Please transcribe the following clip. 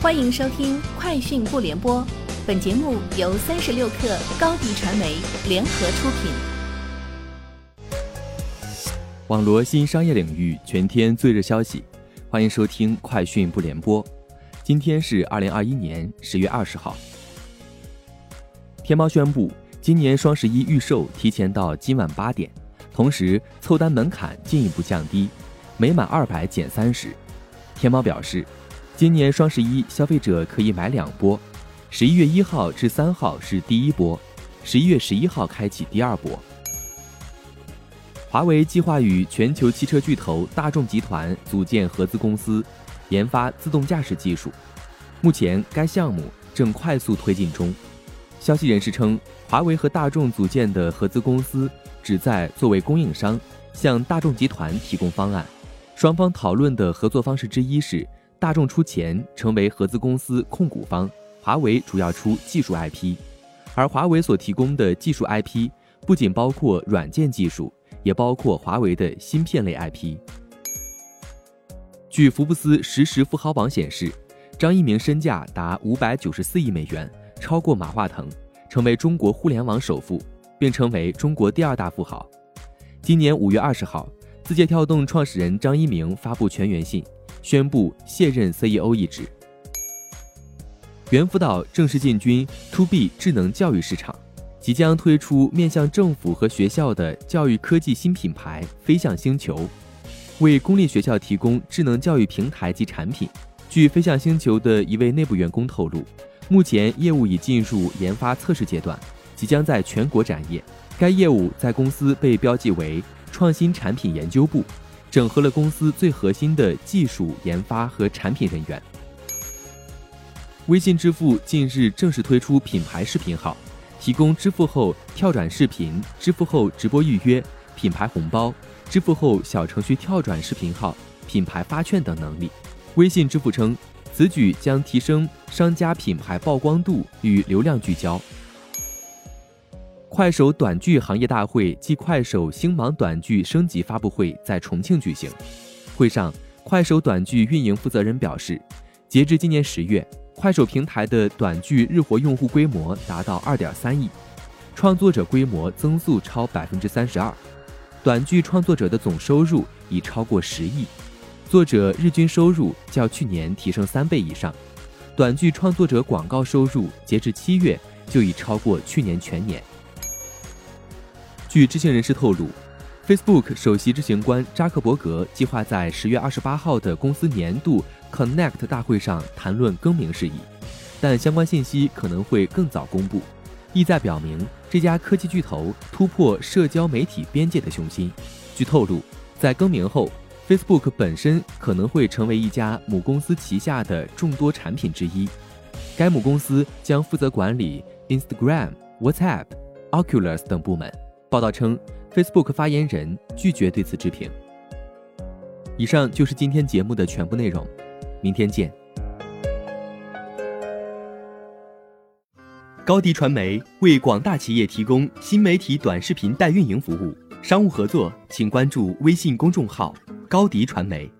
欢迎收听《快讯不联播》，本节目由三十六克高低传媒联合出品。网罗新商业领域全天最热消息，欢迎收听《快讯不联播》。今天是二零二一年十月二十号。天猫宣布，今年双十一预售提前到今晚八点，同时凑单门槛进一步降低，每满二百减三十。天猫表示。今年双十一，消费者可以买两波，十一月一号至三号是第一波，十一月十一号开启第二波。华为计划与全球汽车巨头大众集团组建合资公司，研发自动驾驶技术。目前该项目正快速推进中。消息人士称，华为和大众组建的合资公司旨在作为供应商，向大众集团提供方案。双方讨论的合作方式之一是。大众出钱成为合资公司控股方，华为主要出技术 IP，而华为所提供的技术 IP 不仅包括软件技术，也包括华为的芯片类 IP。据福布斯实时富豪榜显示，张一鸣身价达五百九十四亿美元，超过马化腾，成为中国互联网首富，并成为中国第二大富豪。今年五月二十号，字节跳动创始人张一鸣发布全员信。宣布卸任 CEO 一职。猿辅导正式进军 To B 智能教育市场，即将推出面向政府和学校的教育科技新品牌“飞向星球”，为公立学校提供智能教育平台及产品。据飞向星球的一位内部员工透露，目前业务已进入研发测试阶段，即将在全国展业。该业务在公司被标记为创新产品研究部。整合了公司最核心的技术研发和产品人员。微信支付近日正式推出品牌视频号，提供支付后跳转视频、支付后直播预约、品牌红包、支付后小程序跳转视频号、品牌发券等能力。微信支付称，此举将提升商家品牌曝光度与流量聚焦。快手短剧行业大会暨快手星芒短剧升级发布会在重庆举行。会上，快手短剧运营负责人表示，截至今年十月，快手平台的短剧日活用户规模达到二点三亿，创作者规模增速超百分之三十二，短剧创作者的总收入已超过十亿，作者日均收入较去年提升三倍以上，短剧创作者广告收入截至七月就已超过去年全年。据知情人士透露，Facebook 首席执行官扎克伯格计划在十月二十八号的公司年度 Connect 大会上谈论更名事宜，但相关信息可能会更早公布，意在表明这家科技巨头突破社交媒体边界的雄心。据透露，在更名后，Facebook 本身可能会成为一家母公司旗下的众多产品之一，该母公司将负责管理 Instagram、WhatsApp、Oculus 等部门。报道称，Facebook 发言人拒绝对此置评。以上就是今天节目的全部内容，明天见。高迪传媒为广大企业提供新媒体短视频代运营服务，商务合作请关注微信公众号“高迪传媒”。